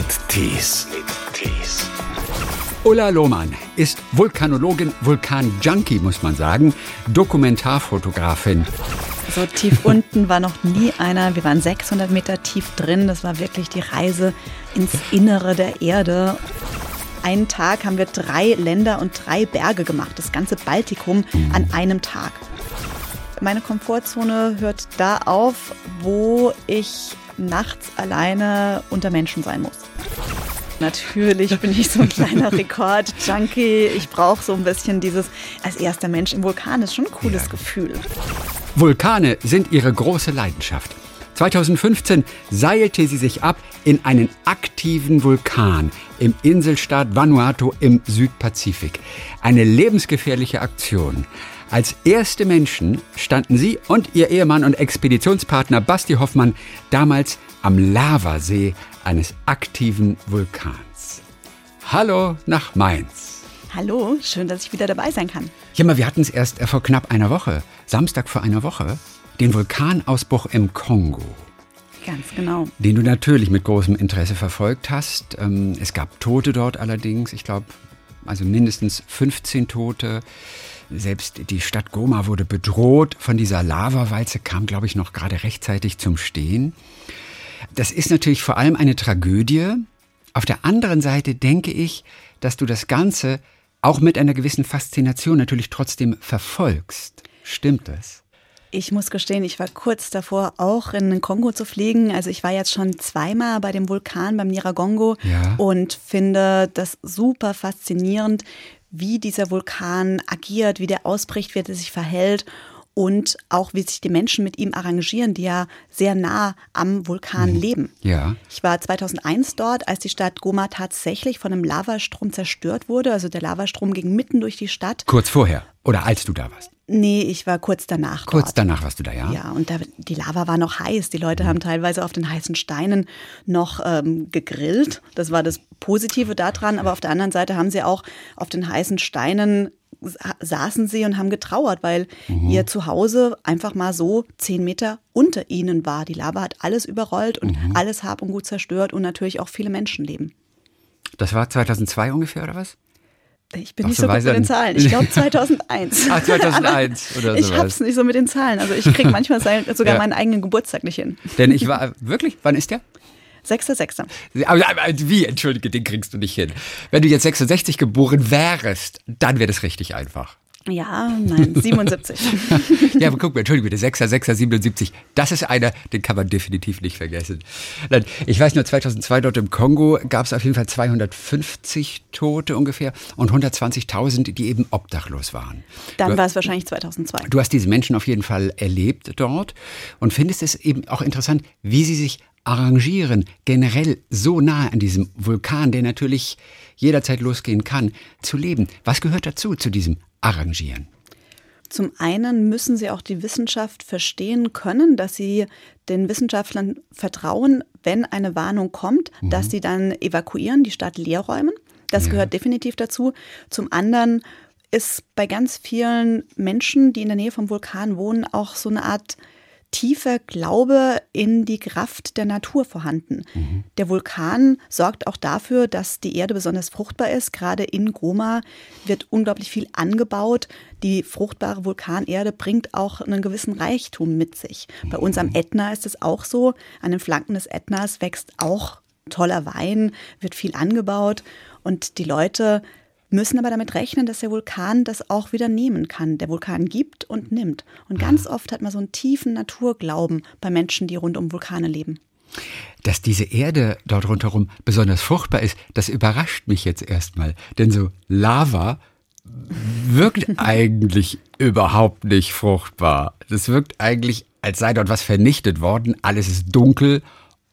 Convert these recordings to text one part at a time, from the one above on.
mit Tees. Ulla Lohmann ist Vulkanologin, Vulkanjunkie, muss man sagen, Dokumentarfotografin. So tief unten war noch nie einer. Wir waren 600 Meter tief drin. Das war wirklich die Reise ins Innere der Erde. Einen Tag haben wir drei Länder und drei Berge gemacht, das ganze Baltikum an einem Tag. Meine Komfortzone hört da auf, wo ich nachts alleine unter Menschen sein muss. Natürlich bin ich so ein kleiner Rekord-Junkie. Ich brauche so ein bisschen dieses, als erster Mensch im Vulkan ist schon ein cooles Ja. Gefühl. Vulkane sind ihre große Leidenschaft. 2015 seilte sie sich ab in einen aktiven Vulkan im Inselstaat Vanuatu im Südpazifik. Eine lebensgefährliche Aktion. Als erste Menschen standen sie und ihr Ehemann und Expeditionspartner Basti Hoffmann damals am Lavasee eines aktiven Vulkans. Hallo nach Mainz. Hallo, schön, dass ich wieder dabei sein kann. Ja, mal, wir hatten es erst äh, vor knapp einer Woche, Samstag vor einer Woche, den Vulkanausbruch im Kongo, Ganz genau. den du natürlich mit großem Interesse verfolgt hast. Ähm, es gab Tote dort allerdings, ich glaube, also mindestens 15 Tote. Selbst die Stadt Goma wurde bedroht von dieser Lavawalze, kam, glaube ich, noch gerade rechtzeitig zum Stehen. Das ist natürlich vor allem eine Tragödie. Auf der anderen Seite denke ich, dass du das Ganze auch mit einer gewissen Faszination natürlich trotzdem verfolgst. Stimmt das? Ich muss gestehen, ich war kurz davor, auch in den Kongo zu fliegen. Also ich war jetzt schon zweimal bei dem Vulkan beim Nyiragongo Ja. und finde das super faszinierend, wie dieser Vulkan agiert, wie der ausbricht, wie er sich verhält und auch wie sich die Menschen mit ihm arrangieren, die ja sehr nah am Vulkan leben. Ja. Ich war 2001 dort, als die Stadt Goma tatsächlich von einem Lavastrom zerstört wurde. Also der Lavastrom ging mitten durch die Stadt. Kurz vorher oder als du da warst. Nee, ich war kurz danach Kurz dort. danach warst du da, ja? Ja, und da, die Lava war noch heiß. Die Leute haben teilweise auf den heißen Steinen noch ähm, gegrillt. Das war das Positive daran. Aber auf der anderen Seite haben sie auch auf den heißen Steinen sa- saßen sie und haben getrauert, weil ihr Zuhause einfach mal so zehn Meter unter ihnen war. Die Lava hat alles überrollt und alles Hab und Gut zerstört und natürlich auch viele Menschenleben. Das war 2002 ungefähr, oder was? Ich bin Ach nicht so, so gut mit den. Zahlen. Ich glaube 2001. Ah, 2001 oder Ich sowas. hab's nicht so mit den Zahlen. Also ich kriege manchmal sogar Ja. meinen eigenen Geburtstag nicht hin. Denn ich war, wirklich, wann ist der? 6.6. Aber, aber wie, entschuldige, den kriegst du nicht hin. Wenn du jetzt 66 geboren wärst, dann wäre das richtig einfach. Ja, nein, 77. Ja, aber guck mal, entschuldige bitte, 6er, 6er, 77, das ist einer, den kann man definitiv nicht vergessen. Nein, Ich weiß nur, 2002 dort im Kongo gab es auf jeden Fall 250 Tote ungefähr und 120.000, die eben obdachlos waren. Dann war es wahrscheinlich 2002. Du hast diese Menschen auf jeden Fall erlebt dort und findest es eben auch interessant, wie sie sich arrangieren, generell so nahe an diesem Vulkan, der natürlich jederzeit losgehen kann, zu leben. Was gehört dazu, zu diesem Arrangieren? Zum einen müssen sie auch die Wissenschaft verstehen können, dass sie den Wissenschaftlern vertrauen, wenn eine Warnung kommt, dass sie dann evakuieren, die Stadt leerräumen. Das gehört definitiv dazu. Zum anderen ist bei ganz vielen Menschen, die in der Nähe vom Vulkan wohnen, auch so eine Art tiefer Glaube in die Kraft der Natur vorhanden. Der Vulkan sorgt auch dafür, dass die Erde besonders fruchtbar ist. Gerade in Goma wird unglaublich viel angebaut. Die fruchtbare Vulkanerde bringt auch einen gewissen Reichtum mit sich. Bei uns am Ätna ist es auch so. An den Flanken des Ätnas wächst auch toller Wein, wird viel angebaut und die Leute müssen aber damit rechnen, dass der Vulkan das auch wieder nehmen kann. Der Vulkan gibt und nimmt. Und ganz oft hat man so einen tiefen Naturglauben bei Menschen, die rund um Vulkane leben. Dass diese Erde dort rundherum besonders fruchtbar ist, das überrascht mich jetzt erstmal. Denn so Lava wirkt eigentlich überhaupt nicht fruchtbar. Das wirkt eigentlich, als sei dort was vernichtet worden. Alles ist dunkel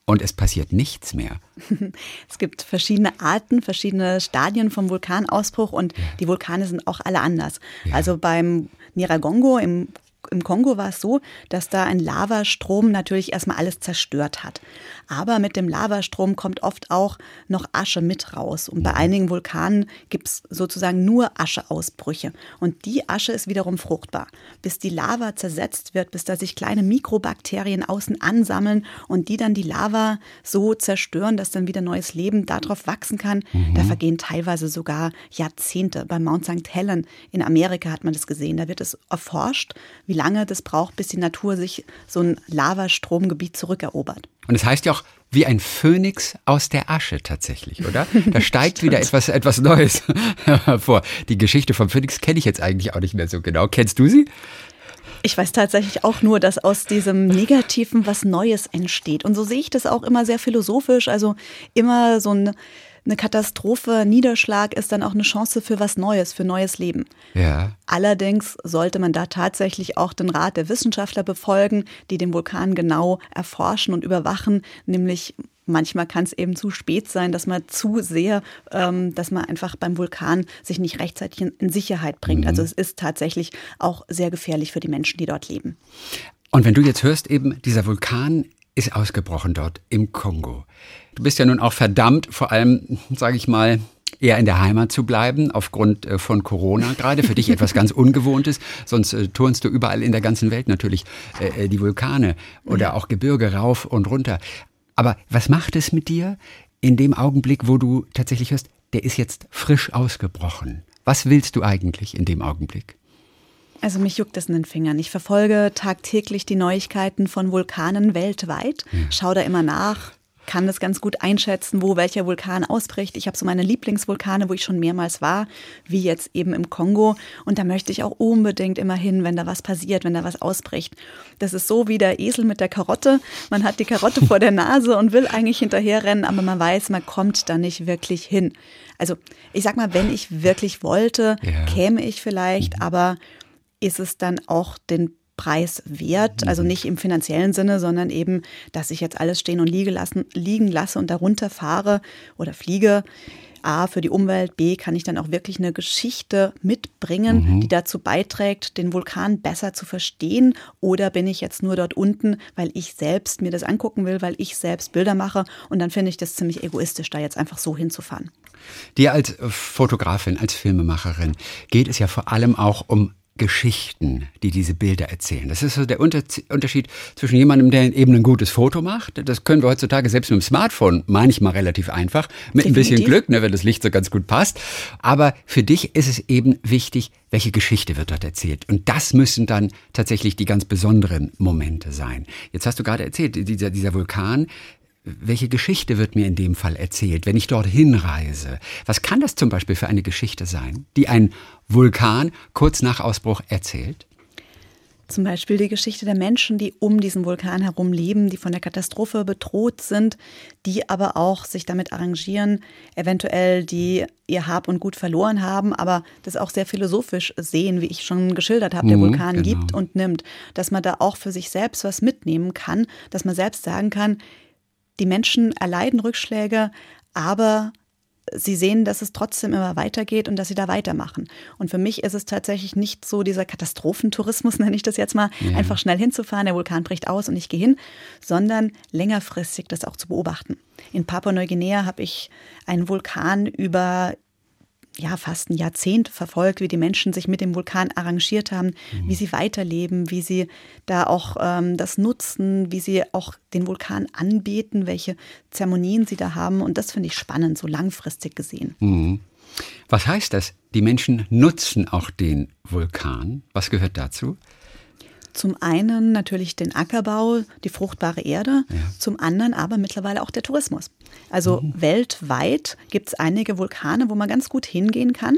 und es passiert nichts mehr. Es gibt verschiedene Arten, verschiedene Stadien vom Vulkanausbruch und die Vulkane sind auch alle anders. Also beim Nyiragongo im im Kongo war es so, dass da ein Lavastrom natürlich erstmal alles zerstört hat. Aber mit dem Lavastrom kommt oft auch noch Asche mit raus. Und bei einigen Vulkanen gibt es sozusagen nur Ascheausbrüche. Und die Asche ist wiederum fruchtbar. Bis die Lava zersetzt wird, bis da sich kleine Mikrobakterien außen ansammeln und die dann die Lava so zerstören, dass dann wieder neues Leben darauf wachsen kann, mhm. da vergehen teilweise sogar Jahrzehnte. Bei Mount St. Helen in Amerika hat man das gesehen. Da wird es erforscht, wie lange das braucht, bis die Natur sich so ein Lavastromgebiet zurückerobert. Und es heißt ja auch, wie ein Phönix aus der Asche tatsächlich, oder? Da steigt wieder etwas, etwas Neues hervor. Die Geschichte vom Phönix kenne ich jetzt eigentlich auch nicht mehr so genau. Kennst du sie? Ich weiß tatsächlich auch nur, dass aus diesem Negativen was Neues entsteht. Und so sehe ich das auch immer sehr philosophisch. Also immer so ein eine Katastrophe, Niederschlag ist dann auch eine Chance für was Neues, für neues Leben. Ja. Allerdings sollte man da tatsächlich auch den Rat der Wissenschaftler befolgen, die den Vulkan genau erforschen und überwachen, nämlich manchmal kann es eben zu spät sein, dass man zu sehr, ähm, dass man einfach beim Vulkan sich nicht rechtzeitig in, in Sicherheit bringt. Mhm. Also es ist tatsächlich auch sehr gefährlich für die Menschen, die dort leben. Und wenn du jetzt hörst, eben dieser Vulkan ist ausgebrochen dort im Kongo. Du bist ja nun auch verdammt, vor allem, sage ich mal, eher in der Heimat zu bleiben, aufgrund äh, von Corona gerade. Für dich etwas ganz Ungewohntes. Sonst äh, turnst du überall in der ganzen Welt natürlich äh, äh, die Vulkane oder auch Gebirge rauf und runter. Aber was macht es mit dir in dem Augenblick, wo du tatsächlich hörst, der ist jetzt frisch ausgebrochen? Was willst du eigentlich in dem Augenblick? Also mich juckt es in den Fingern. Ich verfolge tagtäglich die Neuigkeiten von Vulkanen weltweit, ja. schaue da immer nach, kann das ganz gut einschätzen, wo welcher Vulkan ausbricht. Ich habe so meine Lieblingsvulkane, wo ich schon mehrmals war, wie jetzt eben im Kongo. Und da möchte ich auch unbedingt immer hin, wenn da was passiert, wenn da was ausbricht. Das ist so wie der Esel mit der Karotte. Man hat die Karotte vor der Nase und will eigentlich hinterherrennen, aber man weiß, man kommt da nicht wirklich hin. Also ich sag mal, wenn ich wirklich wollte, ja. käme ich vielleicht, aber ist es dann auch den Preis wert, also mhm. nicht im finanziellen Sinne, sondern eben, dass ich jetzt alles stehen und liegen, lassen, liegen lasse und darunter fahre oder fliege. A, für die Umwelt, B, kann ich dann auch wirklich eine Geschichte mitbringen, mhm. die dazu beiträgt, den Vulkan besser zu verstehen? Oder bin ich jetzt nur dort unten, weil ich selbst mir das angucken will, weil ich selbst Bilder mache? Und dann finde ich das ziemlich egoistisch, da jetzt einfach so hinzufahren. Dir als Fotografin, als Filmemacherin geht es ja vor allem auch um Geschichten, die diese Bilder erzählen. Das ist so der Unterschied zwischen jemandem, der eben ein gutes Foto macht. Das können wir heutzutage selbst mit dem Smartphone manchmal relativ einfach, mit Definitiv. ein bisschen Glück, ne, wenn das Licht so ganz gut passt. Aber für dich ist es eben wichtig, welche Geschichte wird dort erzählt. Und das müssen dann tatsächlich die ganz besonderen Momente sein. Jetzt hast du gerade erzählt, dieser, dieser Vulkan, welche Geschichte wird mir in dem Fall erzählt, wenn ich dorthin reise? Was kann das zum Beispiel für eine Geschichte sein, die ein Vulkan kurz nach Ausbruch erzählt? Zum Beispiel die Geschichte der Menschen, die um diesen Vulkan herum leben, die von der Katastrophe bedroht sind, die aber auch sich damit arrangieren, eventuell die ihr Hab und Gut verloren haben, aber das auch sehr philosophisch sehen, wie ich schon geschildert habe. Der mhm, Vulkan genau. gibt und nimmt, dass man da auch für sich selbst was mitnehmen kann, dass man selbst sagen kann, die Menschen erleiden Rückschläge, aber sie sehen, dass es trotzdem immer weitergeht und dass sie da weitermachen. Und für mich ist es tatsächlich nicht so dieser Katastrophentourismus, nenne ich das jetzt mal, ja. einfach schnell hinzufahren, der Vulkan bricht aus und ich gehe hin, sondern längerfristig das auch zu beobachten. In Papua-Neuguinea habe ich einen Vulkan über ja, fast ein Jahrzehnt verfolgt, wie die Menschen sich mit dem Vulkan arrangiert haben, mhm. wie sie weiterleben, wie sie da auch ähm, das nutzen, wie sie auch den Vulkan anbeten, welche Zeremonien sie da haben. Und das finde ich spannend, so langfristig gesehen. Mhm. Was heißt das? Die Menschen nutzen auch den Vulkan. Was gehört dazu? Zum einen natürlich den Ackerbau, die fruchtbare Erde, ja. zum anderen aber mittlerweile auch der Tourismus. Also mhm. weltweit gibt es einige Vulkane, wo man ganz gut hingehen kann.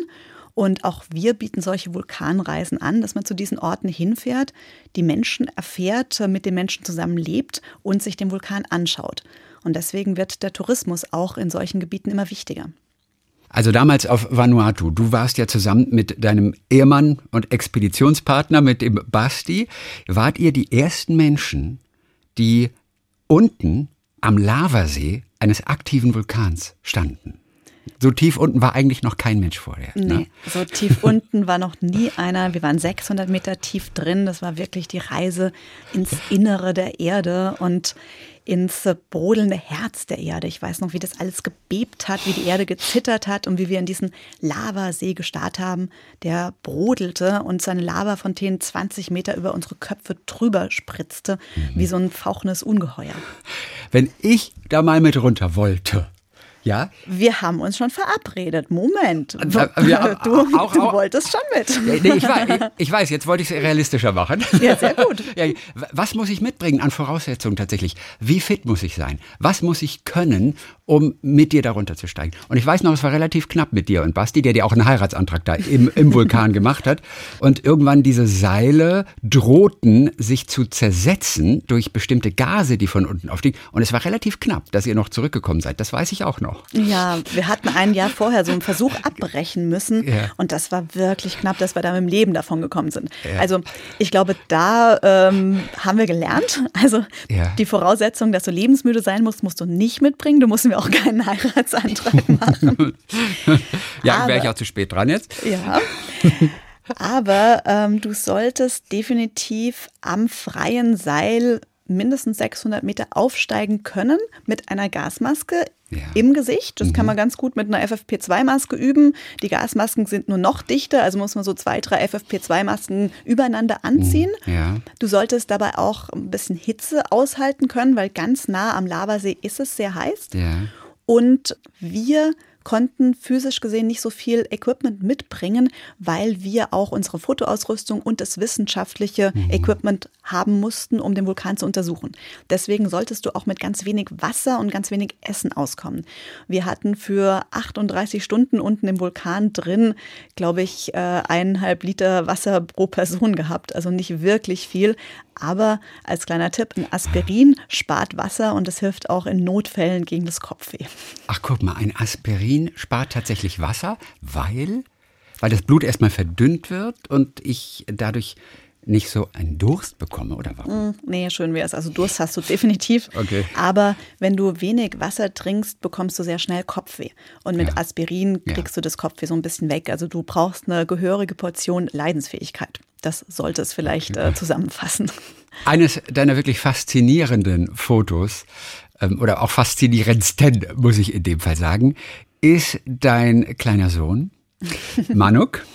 Und auch wir bieten solche Vulkanreisen an, dass man zu diesen Orten hinfährt, die Menschen erfährt, mit den Menschen zusammenlebt und sich den Vulkan anschaut. Und deswegen wird der Tourismus auch in solchen Gebieten immer wichtiger. Also damals auf Vanuatu, du warst ja zusammen mit deinem Ehemann und Expeditionspartner, mit dem Basti, wart ihr die ersten Menschen, die unten am Lavasee eines aktiven Vulkans standen. So tief unten war eigentlich noch kein Mensch vorher. Nee, ne? so tief unten war noch nie einer. Wir waren 600 Meter tief drin. Das war wirklich die Reise ins Innere der Erde und ins brodelnde Herz der Erde. Ich weiß noch, wie das alles gebebt hat, wie die Erde gezittert hat und wie wir in diesen Lavasee gestarrt haben, der brodelte und seine Lavafontänen 20 Meter über unsere Köpfe drüber spritzte, mhm. wie so ein fauchendes Ungeheuer. Wenn ich da mal mit runter wollte, ja? Wir haben uns schon verabredet. Moment. Äh, wir, du, auch, du wolltest schon mit. Nee, ich, weiß, ich, weiß, jetzt wollte ich es realistischer machen. Ja, sehr gut. Was muss ich mitbringen an Voraussetzungen tatsächlich? Wie fit muss ich sein? Was muss ich können, um mit dir darunter zu steigen? Und ich weiß noch, es war relativ knapp mit dir und Basti, der dir auch einen Heiratsantrag da im, im Vulkan gemacht hat. Und irgendwann diese Seile drohten sich zu zersetzen durch bestimmte Gase, die von unten aufstiegen. Und es war relativ knapp, dass ihr noch zurückgekommen seid. Das weiß ich auch noch. Ja, wir hatten ein Jahr vorher so einen Versuch abbrechen müssen ja. und das war wirklich knapp, dass wir da mit dem Leben davon gekommen sind. Ja. Also ich glaube, da ähm, haben wir gelernt. Also ja. die Voraussetzung, dass du lebensmüde sein musst, musst du nicht mitbringen. Du musst mir auch keinen Heiratsantrag machen. ja, wäre ich auch zu spät dran jetzt. Ja. Aber ähm, du solltest definitiv am freien Seil mindestens 600 Meter aufsteigen können mit einer Gasmaske ja. im Gesicht. Das mhm. kann man ganz gut mit einer FFP2-Maske üben. Die Gasmasken sind nur noch dichter, also muss man so zwei, drei FFP2-Masken übereinander anziehen. Mhm. Ja. Du solltest dabei auch ein bisschen Hitze aushalten können, weil ganz nah am Lavasee ist es sehr heiß. Ja. Und wir konnten physisch gesehen nicht so viel Equipment mitbringen, weil wir auch unsere Fotoausrüstung und das wissenschaftliche mhm. Equipment haben mussten, um den Vulkan zu untersuchen. Deswegen solltest du auch mit ganz wenig Wasser und ganz wenig Essen auskommen. Wir hatten für 38 Stunden unten im Vulkan drin, glaube ich, äh, eineinhalb Liter Wasser pro Person gehabt. Also nicht wirklich viel. Aber als kleiner Tipp, ein Aspirin spart Wasser und es hilft auch in Notfällen gegen das Kopfweh. Ach, guck mal, ein Aspirin spart tatsächlich Wasser, weil, weil das Blut erstmal verdünnt wird und ich dadurch nicht so einen Durst bekomme oder warum? Mm, nee, schön wäre es. Also Durst hast du definitiv. Okay. Aber wenn du wenig Wasser trinkst, bekommst du sehr schnell Kopfweh. Und mit ja. Aspirin kriegst ja. du das Kopfweh so ein bisschen weg. Also du brauchst eine gehörige Portion Leidensfähigkeit. Das sollte es vielleicht okay. äh, zusammenfassen. Eines deiner wirklich faszinierenden Fotos ähm, oder auch faszinierendsten, muss ich in dem Fall sagen, ist dein kleiner Sohn, Manuk,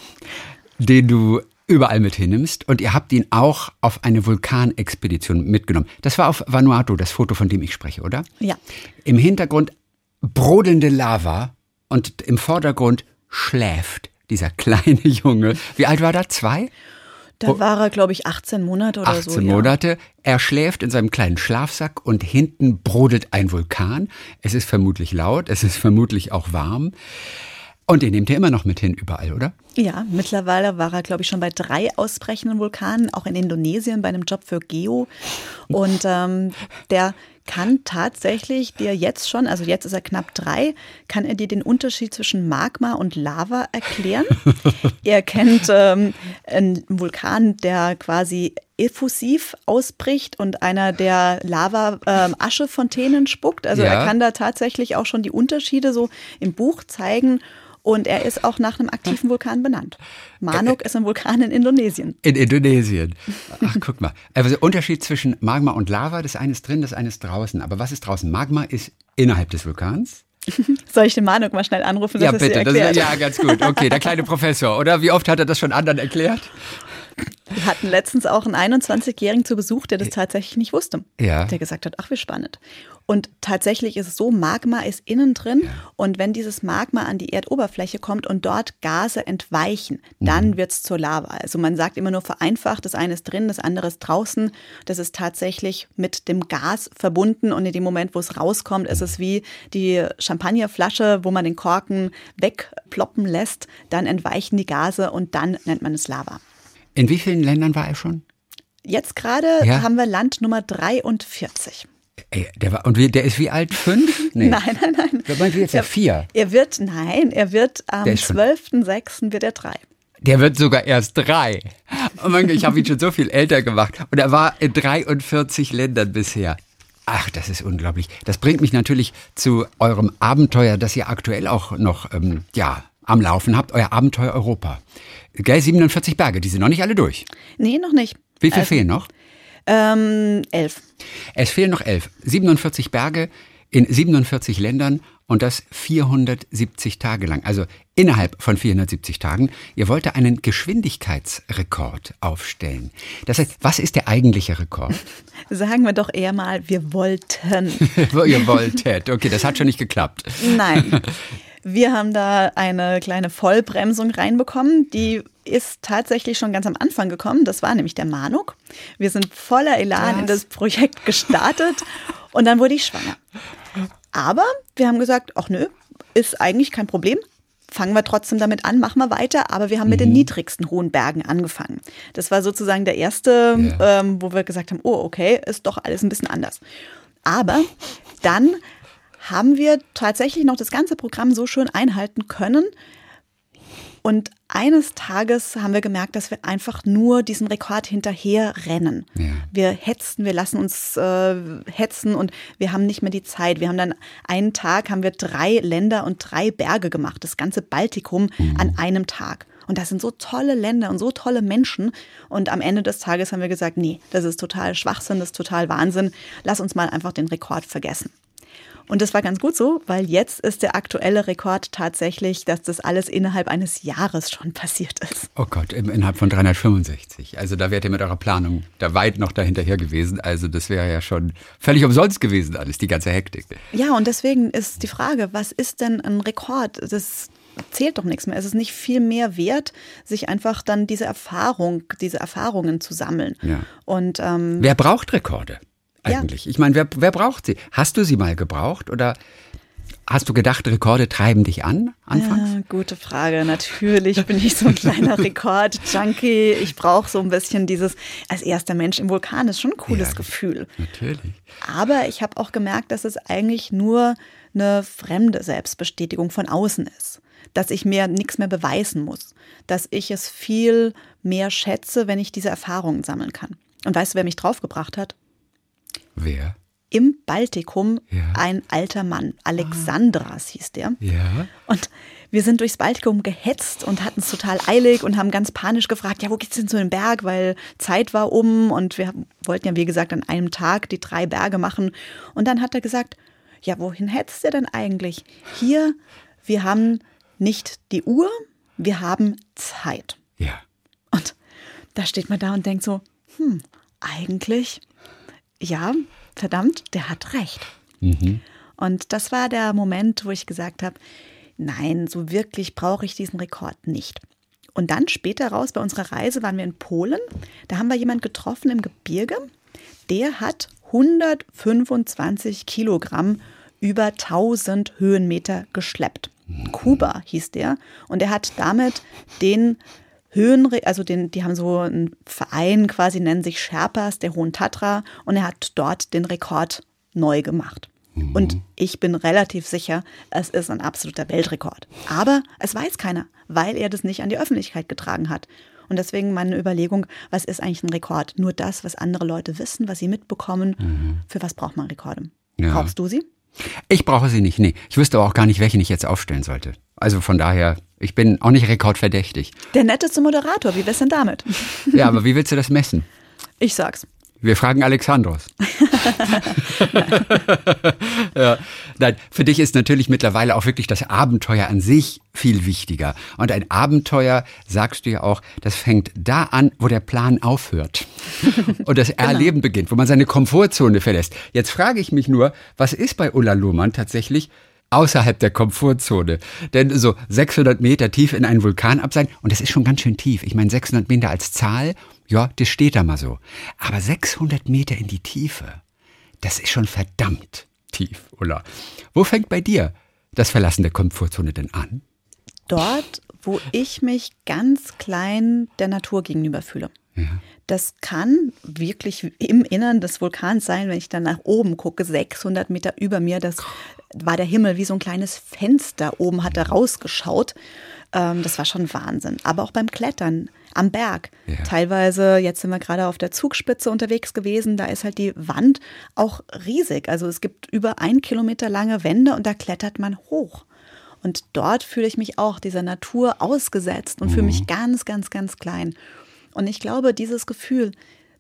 den du überall mit hinnimmst und ihr habt ihn auch auf eine Vulkanexpedition mitgenommen. Das war auf Vanuatu, das Foto, von dem ich spreche, oder? Ja. Im Hintergrund brodelnde Lava und im Vordergrund schläft dieser kleine Junge. Wie alt war der? Zwei? Da war er, glaube ich, 18 Monate oder 18 so. 18 Monate. Ja. Er schläft in seinem kleinen Schlafsack und hinten brodelt ein Vulkan. Es ist vermutlich laut, es ist vermutlich auch warm. Und den nehmt ihr immer noch mit hin überall, oder? Ja, mittlerweile war er, glaube ich, schon bei drei ausbrechenden Vulkanen, auch in Indonesien bei einem Job für Geo. Und ähm, der kann tatsächlich dir jetzt schon, also jetzt ist er knapp drei, kann er dir den Unterschied zwischen Magma und Lava erklären. er kennt ähm, einen Vulkan, der quasi effusiv ausbricht und einer, der Lava-Aschefontänen ähm, spuckt. Also ja. er kann da tatsächlich auch schon die Unterschiede so im Buch zeigen. Und er ist auch nach einem aktiven Vulkan benannt. Manuk ist ein Vulkan in Indonesien. In Indonesien. Ach, guck mal. Also der Unterschied zwischen Magma und Lava, das eine ist drin, das eine ist draußen. Aber was ist draußen? Magma ist innerhalb des Vulkans. Soll ich den Manuk mal schnell anrufen? Ja, bitte. Das, ja, ganz gut. Okay, der kleine Professor. Oder wie oft hat er das schon anderen erklärt? Wir hatten letztens auch einen 21-Jährigen zu Besuch, der das tatsächlich nicht wusste. Ja. Der gesagt hat, ach, wie spannend. Und tatsächlich ist es so, Magma ist innen drin ja. und wenn dieses Magma an die Erdoberfläche kommt und dort Gase entweichen, dann mhm. wird es zur Lava. Also man sagt immer nur vereinfacht, das eine ist drin, das andere ist draußen. Das ist tatsächlich mit dem Gas verbunden und in dem Moment, wo es rauskommt, ist es wie die Champagnerflasche, wo man den Korken wegploppen lässt, dann entweichen die Gase und dann nennt man es Lava. In wie vielen Ländern war er schon? Jetzt gerade ja. haben wir Land Nummer 43. Ey, der war, und wie, der ist wie alt? Fünf? Nee. nein, nein, nein. Der meint jetzt ja vier. Er wird, nein, er wird am 12.06. wird er drei. Der wird sogar erst drei. Oh mein Gott, ich habe ihn schon so viel älter gemacht. Und er war in 43 Ländern bisher. Ach, das ist unglaublich. Das bringt mich natürlich zu eurem Abenteuer, das ihr aktuell auch noch ähm, ja, am Laufen habt, euer Abenteuer Europa. Gell, 47 Berge, die sind noch nicht alle durch. Nee, noch nicht. Wie viel also, fehlen noch? Ähm, elf. Es fehlen noch elf. 47 Berge in 47 Ländern und das 470 Tage lang. Also innerhalb von 470 Tagen. Ihr wollt einen Geschwindigkeitsrekord aufstellen. Das heißt, was ist der eigentliche Rekord? Sagen wir doch eher mal, wir wollten. Ihr wolltet. Okay, das hat schon nicht geklappt. Nein. Wir haben da eine kleine Vollbremsung reinbekommen. Die ist tatsächlich schon ganz am Anfang gekommen. Das war nämlich der Manuk. Wir sind voller Elan Was? in das Projekt gestartet und dann wurde ich schwanger. Aber wir haben gesagt, ach nö, ist eigentlich kein Problem. Fangen wir trotzdem damit an, machen wir weiter. Aber wir haben mit den mhm. niedrigsten hohen Bergen angefangen. Das war sozusagen der erste, ja. ähm, wo wir gesagt haben, oh, okay, ist doch alles ein bisschen anders. Aber dann haben wir tatsächlich noch das ganze Programm so schön einhalten können. Und eines Tages haben wir gemerkt, dass wir einfach nur diesem Rekord hinterher rennen. Ja. Wir hetzen, wir lassen uns äh, hetzen und wir haben nicht mehr die Zeit. Wir haben dann einen Tag, haben wir drei Länder und drei Berge gemacht, das ganze Baltikum mhm. an einem Tag. Und das sind so tolle Länder und so tolle Menschen. Und am Ende des Tages haben wir gesagt, nee, das ist total Schwachsinn, das ist total Wahnsinn. Lass uns mal einfach den Rekord vergessen. Und das war ganz gut so, weil jetzt ist der aktuelle Rekord tatsächlich, dass das alles innerhalb eines Jahres schon passiert ist. Oh Gott, innerhalb von 365. Also da wärt ihr mit eurer Planung da weit noch dahinterher gewesen. Also das wäre ja schon völlig umsonst gewesen alles, die ganze Hektik. Ja, und deswegen ist die Frage, was ist denn ein Rekord? Das zählt doch nichts mehr. Es ist nicht viel mehr wert, sich einfach dann diese Erfahrung, diese Erfahrungen zu sammeln. Ja. Und ähm, wer braucht Rekorde? Eigentlich? Ja. Ich meine, wer, wer braucht sie? Hast du sie mal gebraucht oder Hast du gedacht, Rekorde treiben dich an anfangs? Ja, gute Frage. Natürlich bin ich so ein kleiner Rekord-Junkie. Ich brauche so ein bisschen dieses, als erster Mensch im Vulkan ist schon ein cooles ja, Gefühl. Natürlich. Aber ich habe auch gemerkt, dass es eigentlich nur eine fremde Selbstbestätigung von außen ist. Dass ich mir nichts mehr beweisen muss. Dass ich es viel mehr schätze, wenn ich diese Erfahrungen sammeln kann. Und weißt du, wer mich draufgebracht hat? Wer? Im Baltikum ja. ein alter Mann. Alexandras hieß der. Ja. Und wir sind durchs Baltikum gehetzt und hatten es total eilig und haben ganz panisch gefragt, ja, wo geht's denn zu dem Berg? Weil Zeit war um und wir wollten ja, wie gesagt, an einem Tag die drei Berge machen. Und dann hat er gesagt, ja, wohin hetzt ihr denn eigentlich? Hier, wir haben nicht die Uhr, wir haben Zeit. Ja. Und da steht man da und denkt so, hm, eigentlich ja, verdammt, der hat recht. Mhm. Und das war der Moment, wo ich gesagt habe, nein, so wirklich brauche ich diesen Rekord nicht. Und dann später raus bei unserer Reise waren wir in Polen. Da haben wir jemanden getroffen im Gebirge. Der hat 125 Kilogramm über 1000 Höhenmeter geschleppt. Kuba hieß der. Und er hat damit den Höhen, also den, die haben so einen Verein quasi, nennen sich Sherpas der Hohen Tatra und er hat dort den Rekord neu gemacht. Mhm. Und ich bin relativ sicher, es ist ein absoluter Weltrekord. Aber es weiß keiner, weil er das nicht an die Öffentlichkeit getragen hat. Und deswegen meine Überlegung, was ist eigentlich ein Rekord? Nur das, was andere Leute wissen, was sie mitbekommen. Mhm. Für was braucht man Rekorde? Ja. Brauchst du sie? Ich brauche sie nicht, nee. Ich wüsste aber auch gar nicht, welchen ich jetzt aufstellen sollte. Also von daher, ich bin auch nicht rekordverdächtig. Der netteste Moderator, wie wär's denn damit? Ja, aber wie willst du das messen? Ich sag's. Wir fragen Alexandros. ja. Nein, für dich ist natürlich mittlerweile auch wirklich das Abenteuer an sich viel wichtiger. Und ein Abenteuer, sagst du ja auch, das fängt da an, wo der Plan aufhört und das genau. Erleben beginnt, wo man seine Komfortzone verlässt. Jetzt frage ich mich nur, was ist bei Ulla Lohmann tatsächlich außerhalb der Komfortzone. Denn so 600 Meter tief in einen Vulkan ab sein, und das ist schon ganz schön tief. Ich meine, 600 Meter als Zahl, ja, das steht da mal so. Aber 600 Meter in die Tiefe, das ist schon verdammt tief, Ulla. Wo fängt bei dir das Verlassen der Komfortzone denn an? Dort, wo ich mich ganz klein der Natur gegenüber fühle. Ja. Das kann wirklich im Innern des Vulkans sein, wenn ich dann nach oben gucke, 600 Meter über mir. Das war der Himmel wie so ein kleines Fenster. Oben hat er rausgeschaut. Ähm, das war schon Wahnsinn. Aber auch beim Klettern am Berg. Ja. Teilweise, jetzt sind wir gerade auf der Zugspitze unterwegs gewesen, da ist halt die Wand auch riesig. Also es gibt über ein Kilometer lange Wände und da klettert man hoch. Und dort fühle ich mich auch dieser Natur ausgesetzt und mhm. fühle mich ganz, ganz, ganz klein. Und ich glaube, dieses Gefühl,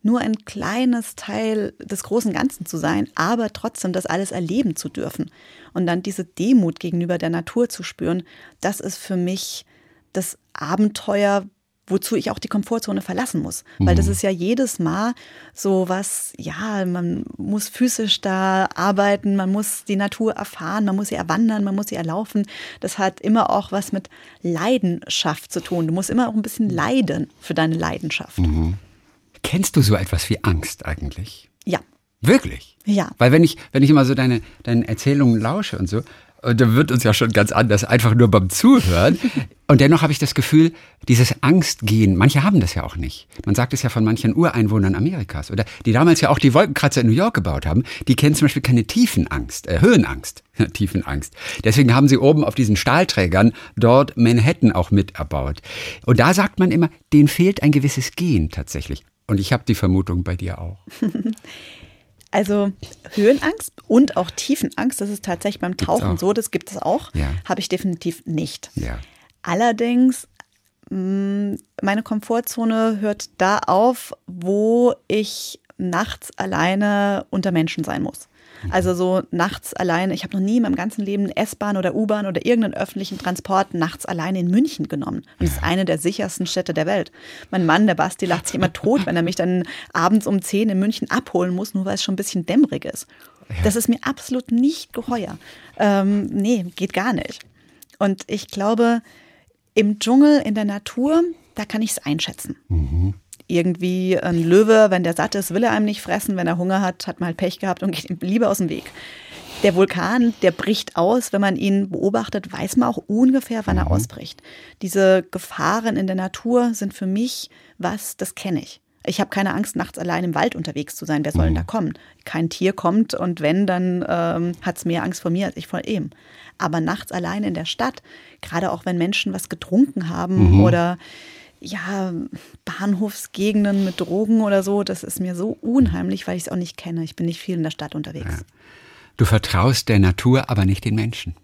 nur ein kleines Teil des großen Ganzen zu sein, aber trotzdem das alles erleben zu dürfen und dann diese Demut gegenüber der Natur zu spüren, das ist für mich das Abenteuer, wozu ich auch die Komfortzone verlassen muss. Weil das mhm. ist ja jedes Mal so was, ja, man muss physisch da arbeiten, man muss die Natur erfahren, man muss sie erwandern, man muss sie erlaufen. Das hat immer auch was mit Leidenschaft zu tun. Du musst immer auch ein bisschen leiden für deine Leidenschaft. Mhm. Kennst du so etwas wie Angst eigentlich? Ja. Wirklich? Ja. Weil wenn ich, wenn ich immer so deine, deine Erzählungen lausche und so, und da wird uns ja schon ganz anders, einfach nur beim Zuhören. Und dennoch habe ich das Gefühl, dieses Angstgehen, manche haben das ja auch nicht. Man sagt es ja von manchen Ureinwohnern Amerikas oder die damals ja auch die Wolkenkratzer in New York gebaut haben, die kennen zum Beispiel keine Tiefenangst, äh, Höhenangst, Tiefenangst. Deswegen haben sie oben auf diesen Stahlträgern dort Manhattan auch mit erbaut. Und da sagt man immer, denen fehlt ein gewisses Gehen tatsächlich. Und ich habe die Vermutung bei dir auch. Also Höhenangst und auch Tiefenangst, das ist tatsächlich beim Tauchen so, das gibt es auch, ja. habe ich definitiv nicht. Ja. Allerdings, mm, meine Komfortzone hört da auf, wo ich nachts alleine unter Menschen sein muss. Also so nachts alleine. Ich habe noch nie in meinem ganzen Leben S-Bahn oder U-Bahn oder irgendeinen öffentlichen Transport nachts alleine in München genommen. Und es ist eine der sichersten Städte der Welt. Mein Mann, der Basti, lacht sich immer tot, wenn er mich dann abends um 10 in München abholen muss, nur weil es schon ein bisschen dämmerig ist. Das ist mir absolut nicht geheuer. Ähm, nee, geht gar nicht. Und ich glaube, im Dschungel, in der Natur, da kann ich es einschätzen. Mhm irgendwie ein Löwe, wenn der satt ist, will er einem nicht fressen. Wenn er Hunger hat, hat man halt Pech gehabt und geht ihm lieber aus dem Weg. Der Vulkan, der bricht aus. Wenn man ihn beobachtet, weiß man auch ungefähr, wann er mhm. ausbricht. Diese Gefahren in der Natur sind für mich was, das kenne ich. Ich habe keine Angst, nachts allein im Wald unterwegs zu sein. Wer soll denn da mhm. kommen? Kein Tier kommt und wenn, dann ähm, hat es mehr Angst vor mir als ich vor ihm. Aber nachts allein in der Stadt, gerade auch wenn Menschen was getrunken haben mhm. oder ja, Bahnhofsgegenden mit Drogen oder so, das ist mir so unheimlich, weil ich es auch nicht kenne. Ich bin nicht viel in der Stadt unterwegs. Ja. Du vertraust der Natur, aber nicht den Menschen.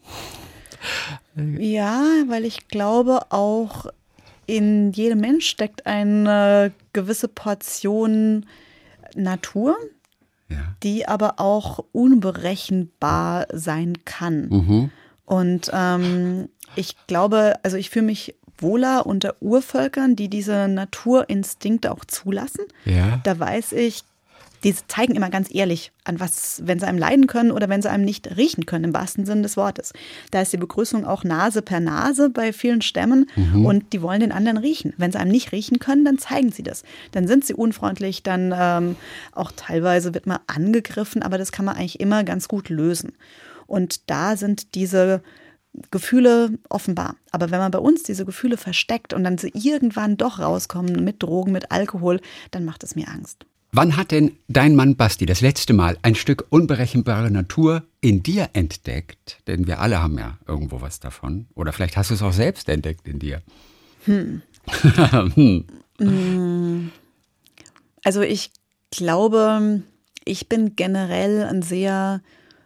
Ja, weil ich glaube, auch in jedem Mensch steckt eine gewisse Portion Natur, ja. die aber auch unberechenbar sein kann. Mhm. Und ähm, ich glaube, also ich fühle mich wohler unter Urvölkern, die diese Naturinstinkte auch zulassen. Ja. Da weiß ich, die zeigen immer ganz ehrlich, an was, wenn sie einem leiden können oder wenn sie einem nicht riechen können, im wahrsten Sinne des Wortes. Da ist die Begrüßung auch Nase per Nase bei vielen Stämmen mhm. und die wollen den anderen riechen. Wenn sie einem nicht riechen können, dann zeigen sie das. Dann sind sie unfreundlich, dann ähm, auch teilweise wird man angegriffen, aber das kann man eigentlich immer ganz gut lösen. Und da sind diese Gefühle offenbar. Aber wenn man bei uns diese Gefühle versteckt und dann sie irgendwann doch rauskommen mit Drogen, mit Alkohol, dann macht es mir Angst. Wann hat denn dein Mann Basti das letzte Mal ein Stück unberechenbare Natur in dir entdeckt? Denn wir alle haben ja irgendwo was davon. Oder vielleicht hast du es auch selbst entdeckt in dir. Hm. hm. Also ich glaube, ich bin generell ein sehr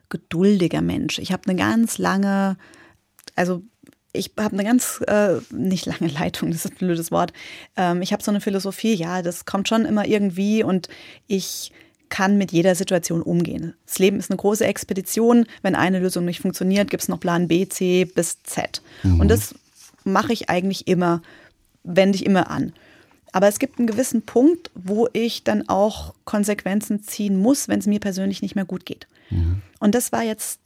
geduldiger Mensch. Ich habe eine ganz lange also ich habe eine ganz, äh, nicht lange Leitung, das ist ein blödes Wort. Ähm, ich habe so eine Philosophie, ja, das kommt schon immer irgendwie und ich kann mit jeder Situation umgehen. Das Leben ist eine große Expedition. Wenn eine Lösung nicht funktioniert, gibt es noch Plan B, C bis Z. Mhm. Und das mache ich eigentlich immer, wende ich immer an. Aber es gibt einen gewissen Punkt, wo ich dann auch Konsequenzen ziehen muss, wenn es mir persönlich nicht mehr gut geht. Mhm. Und das war jetzt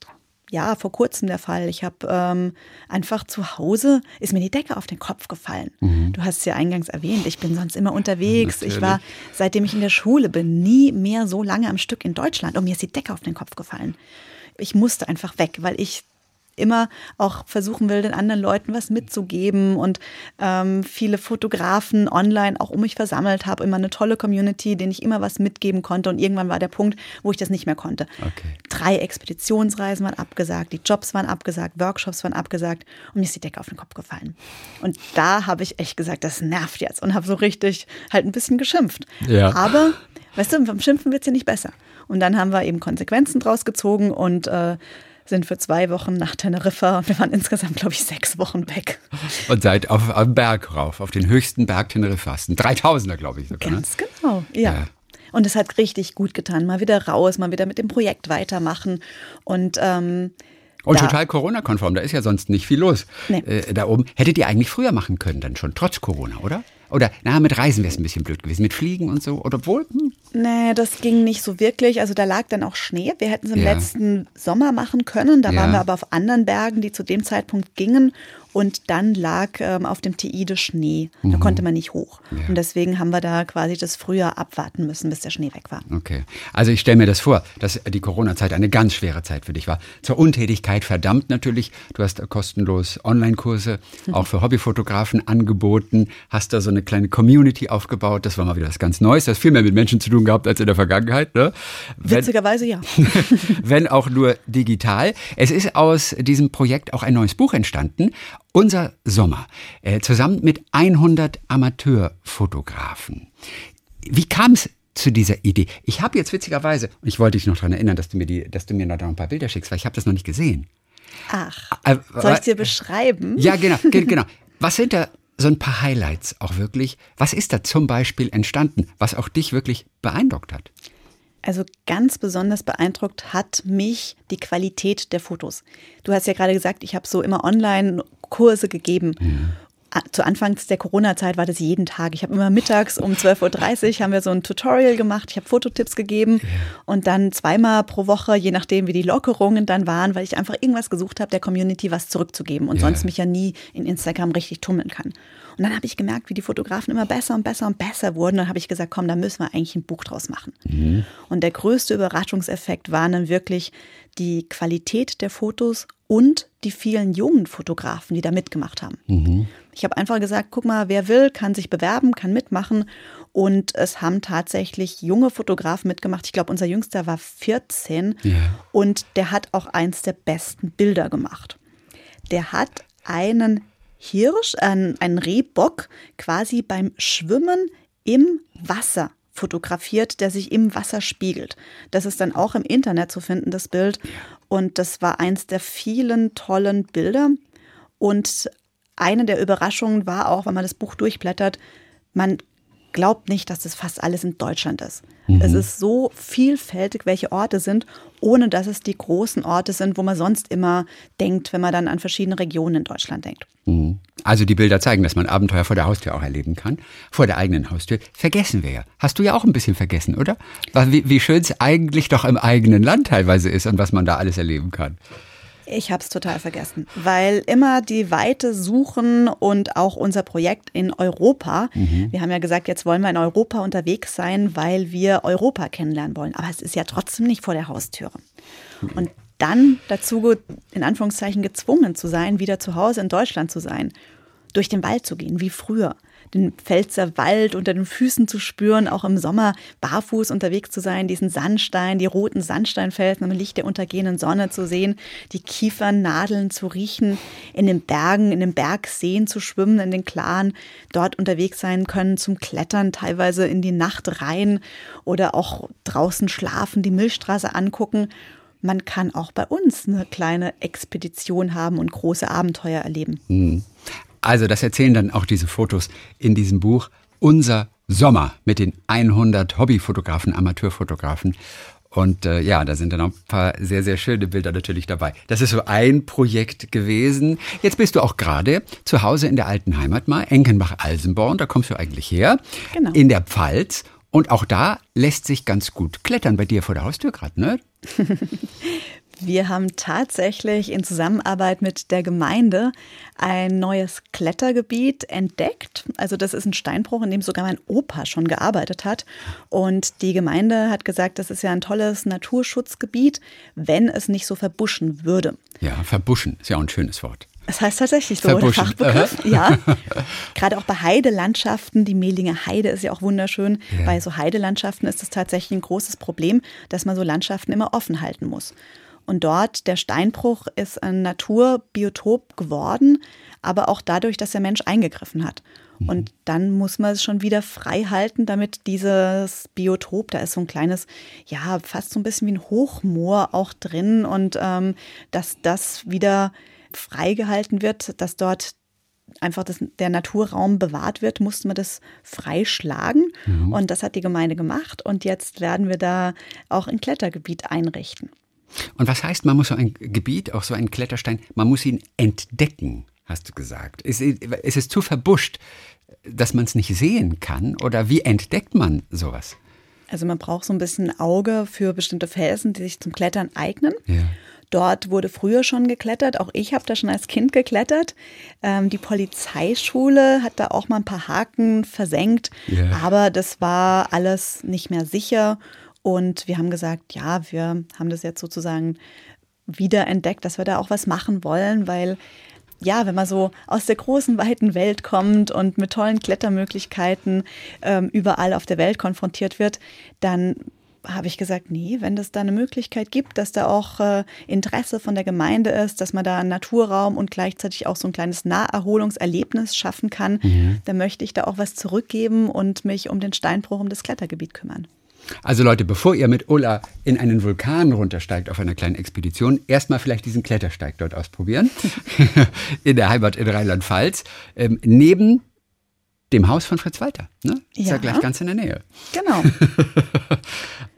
ja, vor kurzem der Fall. Ich habe ähm, einfach zu Hause, ist mir die Decke auf den Kopf gefallen. Mhm. Du hast es ja eingangs erwähnt, ich bin sonst immer unterwegs. Natürlich. Ich war, seitdem ich in der Schule bin, nie mehr so lange am Stück in Deutschland und mir ist die Decke auf den Kopf gefallen. Ich musste einfach weg, weil ich immer auch versuchen will, den anderen Leuten was mitzugeben und ähm, viele Fotografen online auch um mich versammelt habe. Immer eine tolle Community, denen ich immer was mitgeben konnte. Und irgendwann war der Punkt, wo ich das nicht mehr konnte. Okay. Drei Expeditionsreisen waren abgesagt, die Jobs waren abgesagt, Workshops waren abgesagt und mir ist die Decke auf den Kopf gefallen. Und da habe ich echt gesagt, das nervt jetzt und habe so richtig halt ein bisschen geschimpft. Ja. Aber, weißt du, beim Schimpfen wird es ja nicht besser. Und dann haben wir eben Konsequenzen draus gezogen und äh, sind für zwei Wochen nach Teneriffa und wir waren insgesamt, glaube ich, sechs Wochen weg. Und seid auf am Berg rauf, auf den höchsten Berg Teneriffas. Ein 3000er, glaube ich sogar. Ne? Ganz genau, ja. ja. Und es hat richtig gut getan. Mal wieder raus, mal wieder mit dem Projekt weitermachen. Und ähm, und total Corona-konform, da ist ja sonst nicht viel los. Nee. Äh, da oben. Hättet ihr eigentlich früher machen können, dann schon, trotz Corona, oder? Oder, na, mit Reisen wäre es ein bisschen blöd gewesen. Mit Fliegen und so. Oder obwohl? Hm. Nee, das ging nicht so wirklich. Also da lag dann auch Schnee. Wir hätten es im ja. letzten Sommer machen können. Da ja. waren wir aber auf anderen Bergen, die zu dem Zeitpunkt gingen und dann lag ähm, auf dem Teide Schnee. Da mhm. konnte man nicht hoch. Ja. Und deswegen haben wir da quasi das Frühjahr abwarten müssen, bis der Schnee weg war. Okay. Also ich stelle mir das vor, dass die Corona-Zeit eine ganz schwere Zeit für dich war. Zur Untätigkeit verdammt natürlich. Du hast kostenlos Online-Kurse mhm. auch für Hobbyfotografen angeboten, hast da so eine kleine Community aufgebaut. Das war mal wieder was ganz Neues. Das hat viel mehr mit Menschen zu tun gehabt als in der Vergangenheit. Ne? Wenn, Witzigerweise ja. wenn auch nur digital. Es ist aus diesem Projekt auch ein neues Buch entstanden. Unser Sommer, äh, zusammen mit 100 Amateurfotografen. Wie kam es zu dieser Idee? Ich habe jetzt witzigerweise, und ich wollte dich noch daran erinnern, dass du mir, die, dass du mir noch ein paar Bilder schickst, weil ich habe das noch nicht gesehen. Ach, äh, soll ich dir beschreiben? Ja, genau, genau. Was sind da so ein paar Highlights auch wirklich? Was ist da zum Beispiel entstanden, was auch dich wirklich beeindruckt hat? Also ganz besonders beeindruckt hat mich die Qualität der Fotos. Du hast ja gerade gesagt, ich habe so immer online Kurse gegeben. Mhm. Zu Anfangs der Corona-Zeit war das jeden Tag. Ich habe immer mittags um 12.30 Uhr haben wir so ein Tutorial gemacht. Ich habe Fototipps gegeben und dann zweimal pro Woche, je nachdem wie die Lockerungen dann waren, weil ich einfach irgendwas gesucht habe, der Community was zurückzugeben und ja. sonst mich ja nie in Instagram richtig tummeln kann. Und dann habe ich gemerkt, wie die Fotografen immer besser und besser und besser wurden. Dann habe ich gesagt, komm, da müssen wir eigentlich ein Buch draus machen. Mhm. Und der größte Überraschungseffekt war dann wirklich die Qualität der Fotos und die vielen jungen Fotografen, die da mitgemacht haben. Mhm. Ich habe einfach gesagt, guck mal, wer will, kann sich bewerben, kann mitmachen. Und es haben tatsächlich junge Fotografen mitgemacht. Ich glaube, unser jüngster war 14 ja. und der hat auch eins der besten Bilder gemacht. Der hat einen Hirsch, ein, ein Rehbock quasi beim Schwimmen im Wasser fotografiert, der sich im Wasser spiegelt. Das ist dann auch im Internet zu finden, das Bild. Und das war eins der vielen tollen Bilder. Und eine der Überraschungen war auch, wenn man das Buch durchblättert, man glaubt nicht, dass das fast alles in Deutschland ist. Mhm. Es ist so vielfältig, welche Orte sind, ohne dass es die großen Orte sind, wo man sonst immer denkt, wenn man dann an verschiedene Regionen in Deutschland denkt. Mhm. Also die Bilder zeigen, dass man Abenteuer vor der Haustür auch erleben kann. Vor der eigenen Haustür. Vergessen wir ja. Hast du ja auch ein bisschen vergessen, oder? Wie, wie schön es eigentlich doch im eigenen Land teilweise ist und was man da alles erleben kann. Ich habe es total vergessen, weil immer die Weite suchen und auch unser Projekt in Europa. Mhm. Wir haben ja gesagt, jetzt wollen wir in Europa unterwegs sein, weil wir Europa kennenlernen wollen. Aber es ist ja trotzdem nicht vor der Haustüre. Mhm. Und dann dazu in Anführungszeichen gezwungen zu sein, wieder zu Hause in Deutschland zu sein, durch den Wald zu gehen, wie früher. Den Pfälzer Wald unter den Füßen zu spüren, auch im Sommer barfuß unterwegs zu sein, diesen Sandstein, die roten Sandsteinfelsen im Licht der untergehenden Sonne zu sehen, die Kiefernadeln zu riechen, in den Bergen, in den Bergseen zu schwimmen, in den Klaren, dort unterwegs sein können zum Klettern, teilweise in die Nacht rein oder auch draußen schlafen, die Milchstraße angucken. Man kann auch bei uns eine kleine Expedition haben und große Abenteuer erleben. Also das erzählen dann auch diese Fotos in diesem Buch. Unser Sommer mit den 100 Hobbyfotografen, Amateurfotografen. Und äh, ja, da sind dann auch ein paar sehr, sehr schöne Bilder natürlich dabei. Das ist so ein Projekt gewesen. Jetzt bist du auch gerade zu Hause in der alten Heimat mal, Enkenbach-Alsenborn, da kommst du eigentlich her. Genau. In der Pfalz. Und auch da lässt sich ganz gut klettern bei dir vor der Haustür gerade, ne? Wir haben tatsächlich in Zusammenarbeit mit der Gemeinde ein neues Klettergebiet entdeckt. Also das ist ein Steinbruch, in dem sogar mein Opa schon gearbeitet hat. Und die Gemeinde hat gesagt, das ist ja ein tolles Naturschutzgebiet, wenn es nicht so verbuschen würde. Ja, verbuschen ist ja auch ein schönes Wort. Es heißt tatsächlich so, der Fachbegriff. Ja. Gerade auch bei Heidelandschaften, die Mehlinger Heide ist ja auch wunderschön. Ja. Bei so Heidelandschaften ist es tatsächlich ein großes Problem, dass man so Landschaften immer offen halten muss. Und dort, der Steinbruch ist ein Naturbiotop geworden, aber auch dadurch, dass der Mensch eingegriffen hat. Mhm. Und dann muss man es schon wieder frei halten, damit dieses Biotop, da ist so ein kleines, ja, fast so ein bisschen wie ein Hochmoor auch drin und ähm, dass das wieder freigehalten wird, dass dort einfach das, der Naturraum bewahrt wird, musste man das freischlagen. Mhm. Und das hat die Gemeinde gemacht. Und jetzt werden wir da auch ein Klettergebiet einrichten. Und was heißt, man muss so ein Gebiet, auch so einen Kletterstein, man muss ihn entdecken, hast du gesagt. Ist, ist es zu verbuscht, dass man es nicht sehen kann? Oder wie entdeckt man sowas? Also man braucht so ein bisschen Auge für bestimmte Felsen, die sich zum Klettern eignen. Ja. Dort wurde früher schon geklettert. Auch ich habe da schon als Kind geklettert. Ähm, die Polizeischule hat da auch mal ein paar Haken versenkt. Yeah. Aber das war alles nicht mehr sicher. Und wir haben gesagt, ja, wir haben das jetzt sozusagen wiederentdeckt, dass wir da auch was machen wollen, weil ja, wenn man so aus der großen, weiten Welt kommt und mit tollen Klettermöglichkeiten ähm, überall auf der Welt konfrontiert wird, dann habe ich gesagt, nee, wenn es da eine Möglichkeit gibt, dass da auch äh, Interesse von der Gemeinde ist, dass man da einen Naturraum und gleichzeitig auch so ein kleines Naherholungserlebnis schaffen kann, mhm. dann möchte ich da auch was zurückgeben und mich um den Steinbruch, um das Klettergebiet kümmern. Also Leute, bevor ihr mit Ulla in einen Vulkan runtersteigt auf einer kleinen Expedition, erstmal vielleicht diesen Klettersteig dort ausprobieren. in der Heimat in Rheinland-Pfalz. Ähm, neben dem Haus von Fritz Walter. Ne? Ist ja. ja gleich ganz in der Nähe. Genau.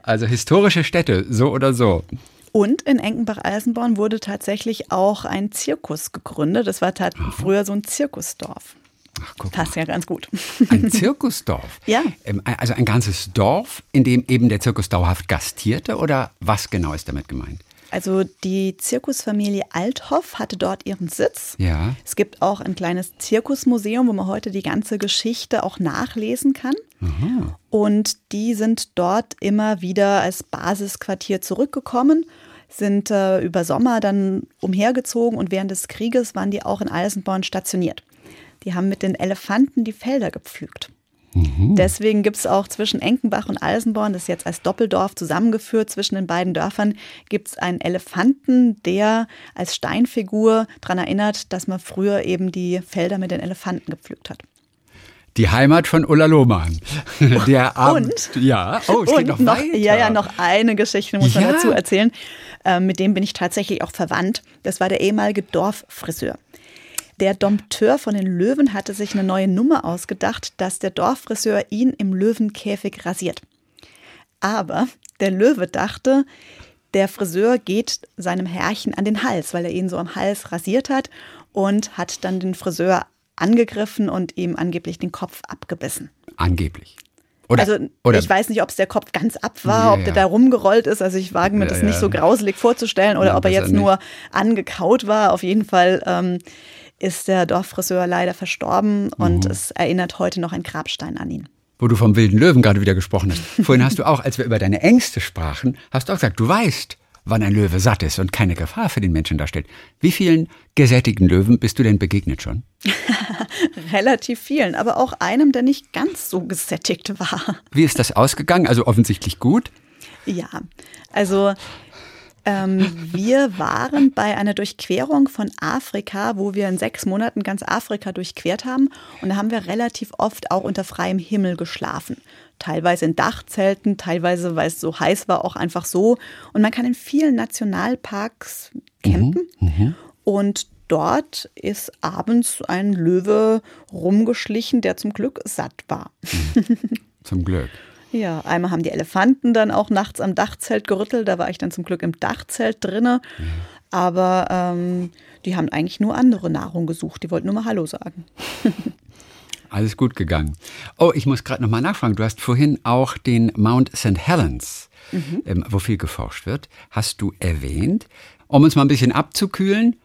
also historische Städte, so oder so. Und in Enkenbach-Eisenborn wurde tatsächlich auch ein Zirkus gegründet. Das war früher so ein Zirkusdorf. Ach, guck Passt ja ganz gut. Ein Zirkusdorf? ja. Ähm, also ein ganzes Dorf, in dem eben der Zirkus dauerhaft gastierte? Oder was genau ist damit gemeint? Also die Zirkusfamilie Althoff hatte dort ihren Sitz. Ja. Es gibt auch ein kleines Zirkusmuseum, wo man heute die ganze Geschichte auch nachlesen kann. Aha. Und die sind dort immer wieder als Basisquartier zurückgekommen, sind äh, über Sommer dann umhergezogen und während des Krieges waren die auch in Eisenborn stationiert. Die haben mit den Elefanten die Felder gepflügt. Mhm. Deswegen gibt es auch zwischen Enkenbach und Alsenborn, das ist jetzt als Doppeldorf zusammengeführt, zwischen den beiden Dörfern gibt es einen Elefanten, der als Steinfigur daran erinnert, dass man früher eben die Felder mit den Elefanten gepflügt hat. Die Heimat von Ulla Lohmann. Der Abend, und, ja, oh, es geht noch, noch weiter. Ja, ja, noch eine Geschichte muss man dazu erzählen. Ähm, mit dem bin ich tatsächlich auch verwandt. Das war der ehemalige Dorffriseur. Der Dompteur von den Löwen hatte sich eine neue Nummer ausgedacht, dass der Dorffriseur ihn im Löwenkäfig rasiert. Aber der Löwe dachte, der Friseur geht seinem Herrchen an den Hals, weil er ihn so am Hals rasiert hat und hat dann den Friseur angegriffen und ihm angeblich den Kopf abgebissen. Angeblich. Oder, also oder ich weiß nicht, ob es der Kopf ganz ab war, ja, ob der ja. da rumgerollt ist. Also ich wage mir ja, das nicht so grauselig vorzustellen oder ob er jetzt nur angekaut war. Auf jeden Fall ähm, ist der Dorffriseur leider verstorben und mhm. es erinnert heute noch ein Grabstein an ihn. Wo du vom wilden Löwen gerade wieder gesprochen hast. Vorhin hast du auch, als wir über deine Ängste sprachen, hast du auch gesagt, du weißt, wann ein Löwe satt ist und keine Gefahr für den Menschen darstellt. Wie vielen gesättigten Löwen bist du denn begegnet schon? Relativ vielen, aber auch einem, der nicht ganz so gesättigt war. Wie ist das ausgegangen? Also offensichtlich gut? Ja, also ähm, wir waren bei einer Durchquerung von Afrika, wo wir in sechs Monaten ganz Afrika durchquert haben. Und da haben wir relativ oft auch unter freiem Himmel geschlafen. Teilweise in Dachzelten, teilweise, weil es so heiß war, auch einfach so. Und man kann in vielen Nationalparks campen. Mhm, mhm. und dort ist abends ein Löwe rumgeschlichen, der zum Glück satt war. Mhm. Zum Glück. Ja, einmal haben die Elefanten dann auch nachts am Dachzelt gerüttelt. Da war ich dann zum Glück im Dachzelt drinne. Mhm. Aber ähm, die haben eigentlich nur andere Nahrung gesucht. Die wollten nur mal Hallo sagen. Alles gut gegangen. Oh, ich muss gerade nochmal nachfragen. Du hast vorhin auch den Mount St. Helens, mhm. ähm, wo viel geforscht wird, hast du erwähnt. Um uns mal ein bisschen abzukühlen,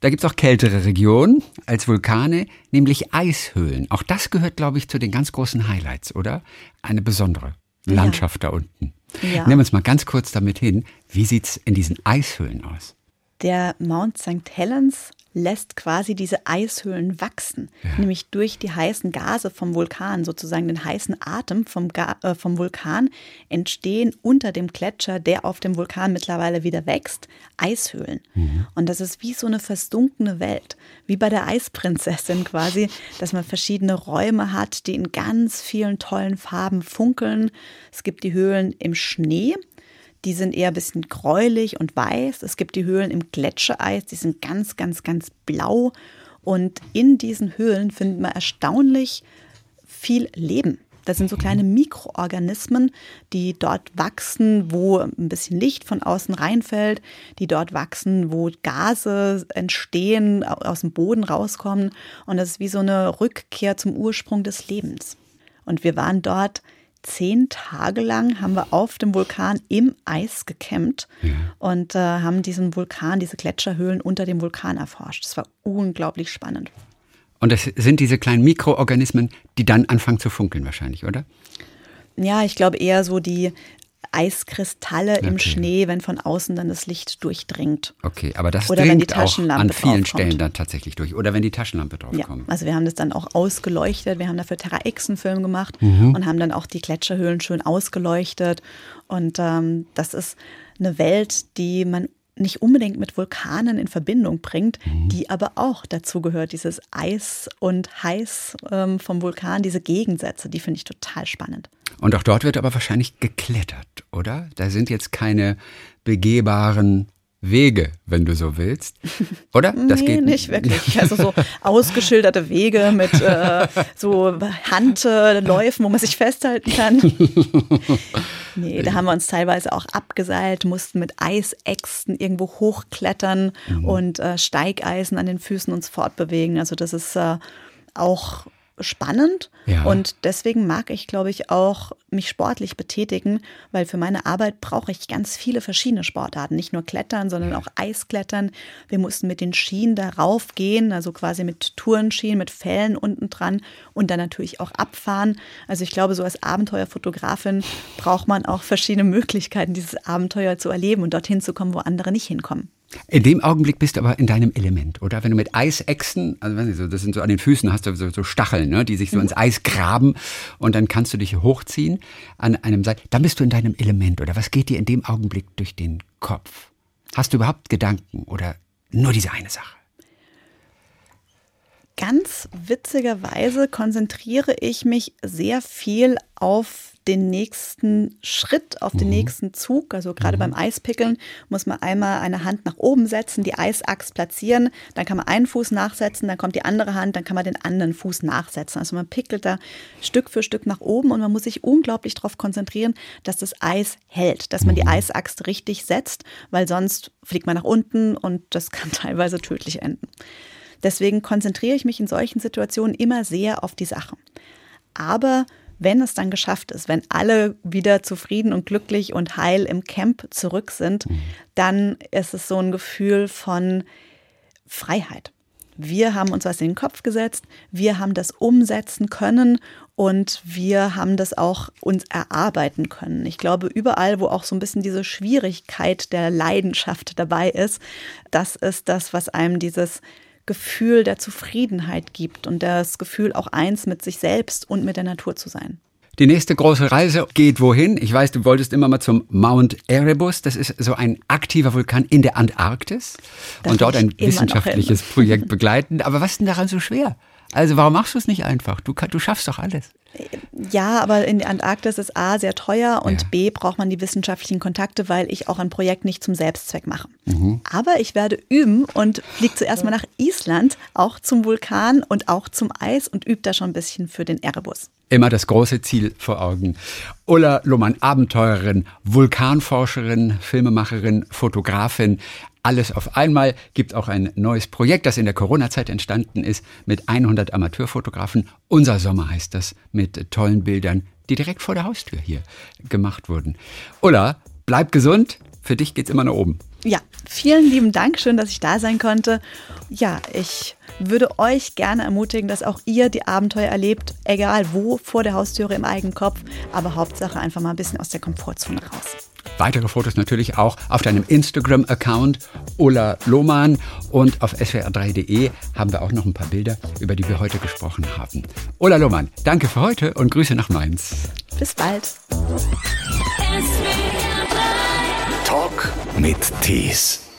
da gibt es auch kältere Regionen als Vulkane, nämlich Eishöhlen. Auch das gehört, glaube ich, zu den ganz großen Highlights, oder? Eine besondere Landschaft ja. da unten. Ja. Nehmen wir uns mal ganz kurz damit hin. Wie sieht es in diesen Eishöhlen aus? Der Mount St. Helens lässt quasi diese Eishöhlen wachsen, ja. nämlich durch die heißen Gase vom Vulkan, sozusagen den heißen Atem vom, Ga äh, vom Vulkan, entstehen unter dem Gletscher, der auf dem Vulkan mittlerweile wieder wächst, Eishöhlen. Mhm. Und das ist wie so eine versunkene Welt, wie bei der Eisprinzessin quasi, dass man verschiedene Räume hat, die in ganz vielen tollen Farben funkeln. Es gibt die Höhlen im Schnee, die sind eher ein bisschen gräulich und weiß. Es gibt die Höhlen im Gletschereis, die sind ganz, ganz, ganz blau. Und in diesen Höhlen findet man erstaunlich viel Leben. Das sind so kleine Mikroorganismen, die dort wachsen, wo ein bisschen Licht von außen reinfällt, die dort wachsen, wo Gase entstehen, aus dem Boden rauskommen. Und das ist wie so eine Rückkehr zum Ursprung des Lebens. Und wir waren dort zehn Tage lang haben wir auf dem Vulkan im Eis gekämmt ja. und äh, haben diesen Vulkan, diese Gletscherhöhlen unter dem Vulkan erforscht. Das war unglaublich spannend. Und das sind diese kleinen Mikroorganismen, die dann anfangen zu funkeln wahrscheinlich, oder? Ja, ich glaube eher so die Eiskristalle okay. im Schnee, wenn von außen dann das Licht durchdringt. Okay, aber das Oder dringt auch an vielen Stellen dann tatsächlich durch. Oder wenn die Taschenlampe draufkommt. Ja, also wir haben das dann auch ausgeleuchtet. Wir haben dafür Terra X einen Film gemacht mhm. und haben dann auch die Gletscherhöhlen schön ausgeleuchtet. Und ähm, das ist eine Welt, die man nicht unbedingt mit Vulkanen in Verbindung bringt, mhm. die aber auch dazu gehört, dieses Eis und Heiß ähm, vom Vulkan, diese Gegensätze, die finde ich total spannend. Und auch dort wird aber wahrscheinlich geklettert, oder? Da sind jetzt keine begehbaren Wege, wenn du so willst. Oder? Das nee, geht nicht wirklich. Also so ausgeschilderte Wege mit äh, so Handläufen, wo man sich festhalten kann. Nee, da haben wir uns teilweise auch abgeseilt, mussten mit Eisäxten irgendwo hochklettern mhm. und äh, Steigeisen an den Füßen uns fortbewegen. Also das ist äh, auch spannend ja. und deswegen mag ich, glaube ich, auch mich sportlich betätigen, weil für meine Arbeit brauche ich ganz viele verschiedene Sportarten, nicht nur Klettern, sondern auch Eisklettern. Wir mussten mit den Schienen darauf gehen, also quasi mit Tourenschienen, mit Fällen unten dran und dann natürlich auch abfahren. Also ich glaube, so als Abenteuerfotografin braucht man auch verschiedene Möglichkeiten, dieses Abenteuer zu erleben und dorthin zu kommen, wo andere nicht hinkommen. In dem Augenblick bist du aber in deinem Element, oder? Wenn du mit Eisechsen, also weiß nicht, das sind so an den Füßen hast du so, so Stacheln, ne, die sich so mhm. ins Eis graben und dann kannst du dich hochziehen an einem Seil. Dann bist du in deinem Element, oder was geht dir in dem Augenblick durch den Kopf? Hast du überhaupt Gedanken oder nur diese eine Sache? Ganz witzigerweise konzentriere ich mich sehr viel auf den nächsten Schritt, auf den mhm. nächsten Zug. Also gerade mhm. beim Eispickeln muss man einmal eine Hand nach oben setzen, die Eisachs platzieren, dann kann man einen Fuß nachsetzen, dann kommt die andere Hand, dann kann man den anderen Fuß nachsetzen. Also man pickelt da Stück für Stück nach oben und man muss sich unglaublich darauf konzentrieren, dass das Eis hält, dass man die mhm. Eisachs richtig setzt, weil sonst fliegt man nach unten und das kann teilweise tödlich enden. Deswegen konzentriere ich mich in solchen Situationen immer sehr auf die Sache. Aber wenn es dann geschafft ist, wenn alle wieder zufrieden und glücklich und heil im Camp zurück sind, mhm. dann ist es so ein Gefühl von Freiheit. Wir haben uns was in den Kopf gesetzt, wir haben das umsetzen können und wir haben das auch uns erarbeiten können. Ich glaube, überall, wo auch so ein bisschen diese Schwierigkeit der Leidenschaft dabei ist, das ist das, was einem dieses Gefühl der Zufriedenheit gibt und das Gefühl, auch eins mit sich selbst und mit der Natur zu sein. Die nächste große Reise geht wohin? Ich weiß, du wolltest immer mal zum Mount Erebus. Das ist so ein aktiver Vulkan in der Antarktis das und dort ein wissenschaftliches Projekt begleiten. Aber was ist denn daran so schwer? Also warum machst du es nicht einfach? Du, du schaffst doch alles. Ja, aber in der Antarktis ist A sehr teuer und ja. B braucht man die wissenschaftlichen Kontakte, weil ich auch ein Projekt nicht zum Selbstzweck mache. Mhm. Aber ich werde üben und fliege zuerst mal nach Island, auch zum Vulkan und auch zum Eis und übe da schon ein bisschen für den Erebus. Immer das große Ziel vor Augen. Ulla Lohmann, Abenteurerin, Vulkanforscherin, Filmemacherin, Fotografin, alles auf einmal. Gibt auch ein neues Projekt, das in der Corona-Zeit entstanden ist, mit 100 Amateurfotografen. Unser Sommer heißt das, mit tollen Bildern, die direkt vor der Haustür hier gemacht wurden. Ulla, bleib gesund. Für dich geht's immer nach oben. Ja, vielen lieben Dank. Schön, dass ich da sein konnte. Ja, ich würde euch gerne ermutigen, dass auch ihr die Abenteuer erlebt, egal wo, vor der Haustüre im eigenen Kopf, aber Hauptsache einfach mal ein bisschen aus der Komfortzone raus. Weitere Fotos natürlich auch auf deinem Instagram-Account Ola Lohmann und auf swr3.de haben wir auch noch ein paar Bilder, über die wir heute gesprochen haben. Ola Lohmann, danke für heute und Grüße nach Mainz. Bis bald. Talk mit Tees.